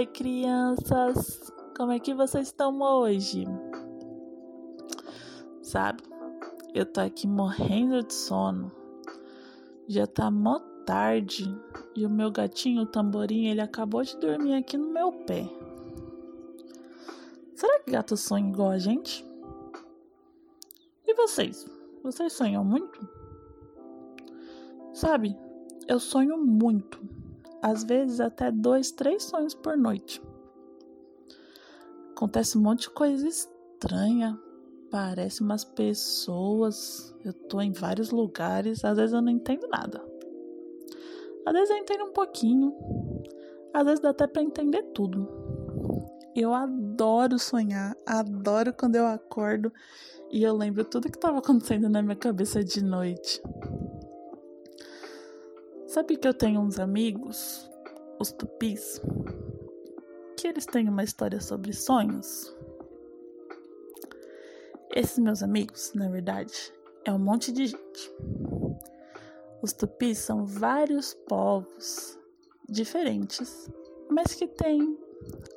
Oi, crianças! Como é que vocês estão hoje? Sabe, eu tô aqui morrendo de sono. Já tá mó tarde e o meu gatinho, o tamborim, ele acabou de dormir aqui no meu pé. Será que gato sonha igual a gente? E vocês? Vocês sonham muito? Sabe, eu sonho muito às vezes até dois, três sonhos por noite. Acontece um monte de coisa estranha, parece umas pessoas, eu tô em vários lugares, às vezes eu não entendo nada. Às vezes eu entendo um pouquinho, às vezes dá até para entender tudo. Eu adoro sonhar, adoro quando eu acordo e eu lembro tudo que estava acontecendo na minha cabeça de noite. Sabe que eu tenho uns amigos, os tupis, que eles têm uma história sobre sonhos? Esses meus amigos, na verdade, é um monte de gente. Os tupis são vários povos diferentes, mas que têm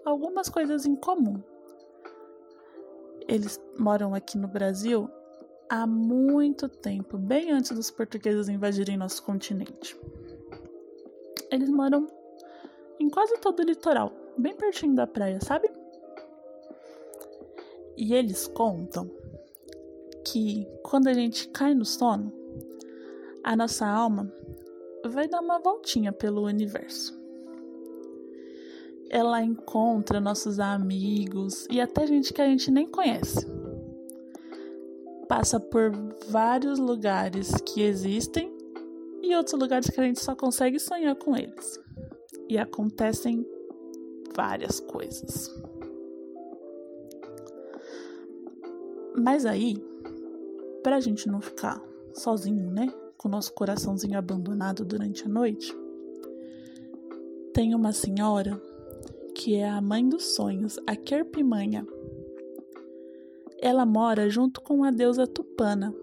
algumas coisas em comum. Eles moram aqui no Brasil há muito tempo, bem antes dos portugueses invadirem nosso continente. Eles moram em quase todo o litoral, bem pertinho da praia, sabe? E eles contam que quando a gente cai no sono, a nossa alma vai dar uma voltinha pelo universo. Ela encontra nossos amigos e até gente que a gente nem conhece. Passa por vários lugares que existem e outros lugares que a gente só consegue sonhar com eles. E acontecem várias coisas. Mas aí, pra gente não ficar sozinho, né? Com o nosso coraçãozinho abandonado durante a noite, tem uma senhora que é a mãe dos sonhos, a Kerpimanha. Ela mora junto com a deusa Tupana,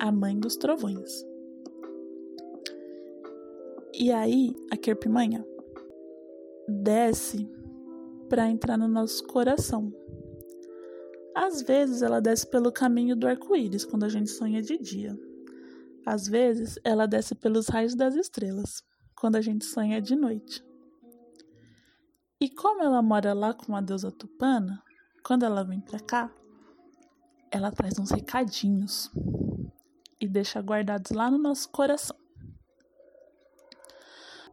a mãe dos trovões. E aí, a Kerpimanha desce para entrar no nosso coração. Às vezes ela desce pelo caminho do arco-íris quando a gente sonha de dia. Às vezes ela desce pelos raios das estrelas quando a gente sonha de noite. E como ela mora lá com a deusa Tupana, quando ela vem para cá, ela traz uns recadinhos e deixa guardados lá no nosso coração.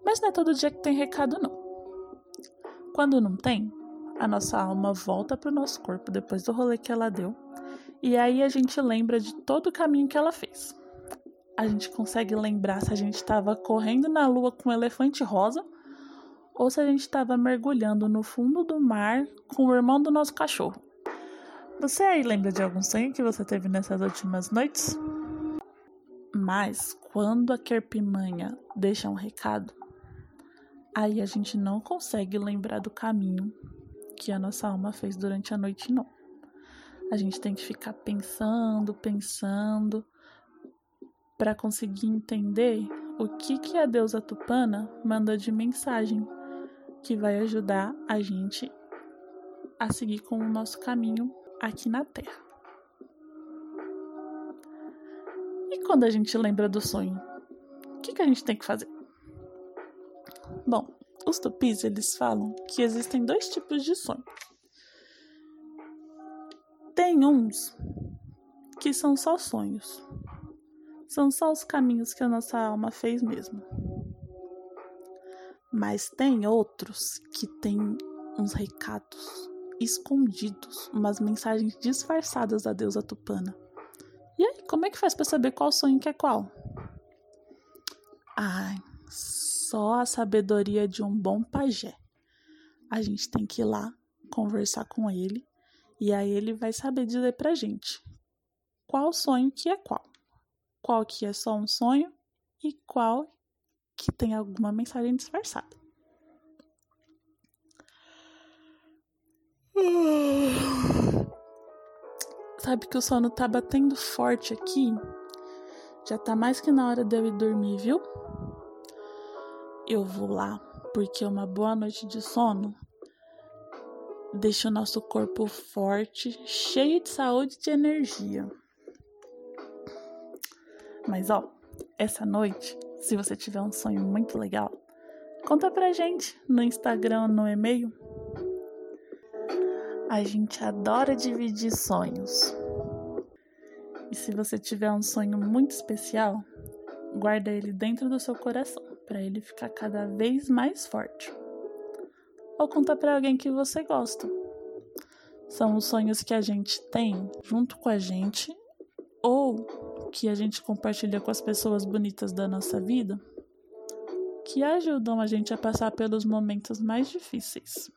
Mas não é todo dia que tem recado, não. Quando não tem, a nossa alma volta para o nosso corpo depois do rolê que ela deu. E aí a gente lembra de todo o caminho que ela fez. A gente consegue lembrar se a gente estava correndo na lua com um elefante rosa ou se a gente estava mergulhando no fundo do mar com o irmão do nosso cachorro. Você aí lembra de algum sonho que você teve nessas últimas noites? Mas quando a Kerpimanha deixa um recado, aí a gente não consegue lembrar do caminho que a nossa alma fez durante a noite, não. A gente tem que ficar pensando, pensando, para conseguir entender o que, que a deusa Tupana manda de mensagem que vai ajudar a gente a seguir com o nosso caminho aqui na Terra. E quando a gente lembra do sonho, o que, que a gente tem que fazer? Bom, os tupis eles falam que existem dois tipos de sonho. Tem uns que são só sonhos. São só os caminhos que a nossa alma fez mesmo. Mas tem outros que têm uns recados escondidos, umas mensagens disfarçadas da deusa Tupana. E aí, como é que faz para saber qual sonho que é qual? Ai, só a sabedoria de um bom pajé. A gente tem que ir lá conversar com ele e aí ele vai saber dizer pra gente qual sonho que é qual. Qual que é só um sonho e qual que tem alguma mensagem disfarçada. Sabe que o sono tá batendo forte aqui? Já tá mais que na hora de eu ir dormir, viu? Eu vou lá, porque uma boa noite de sono deixa o nosso corpo forte, cheio de saúde e de energia. Mas ó, essa noite, se você tiver um sonho muito legal, conta pra gente no Instagram, no e-mail. A gente adora dividir sonhos. E se você tiver um sonho muito especial, guarda ele dentro do seu coração, para ele ficar cada vez mais forte. Ou conta para alguém que você gosta. São os sonhos que a gente tem junto com a gente ou que a gente compartilha com as pessoas bonitas da nossa vida que ajudam a gente a passar pelos momentos mais difíceis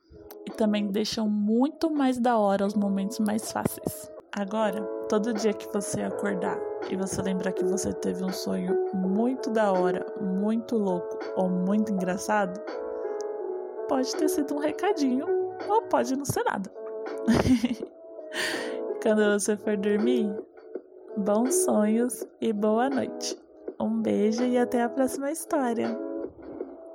e também deixam muito mais da hora os momentos mais fáceis. Agora, todo dia que você acordar e você lembrar que você teve um sonho muito da hora, muito louco ou muito engraçado, pode ter sido um recadinho ou pode não ser nada. Quando você for dormir, bons sonhos e boa noite. Um beijo e até a próxima história.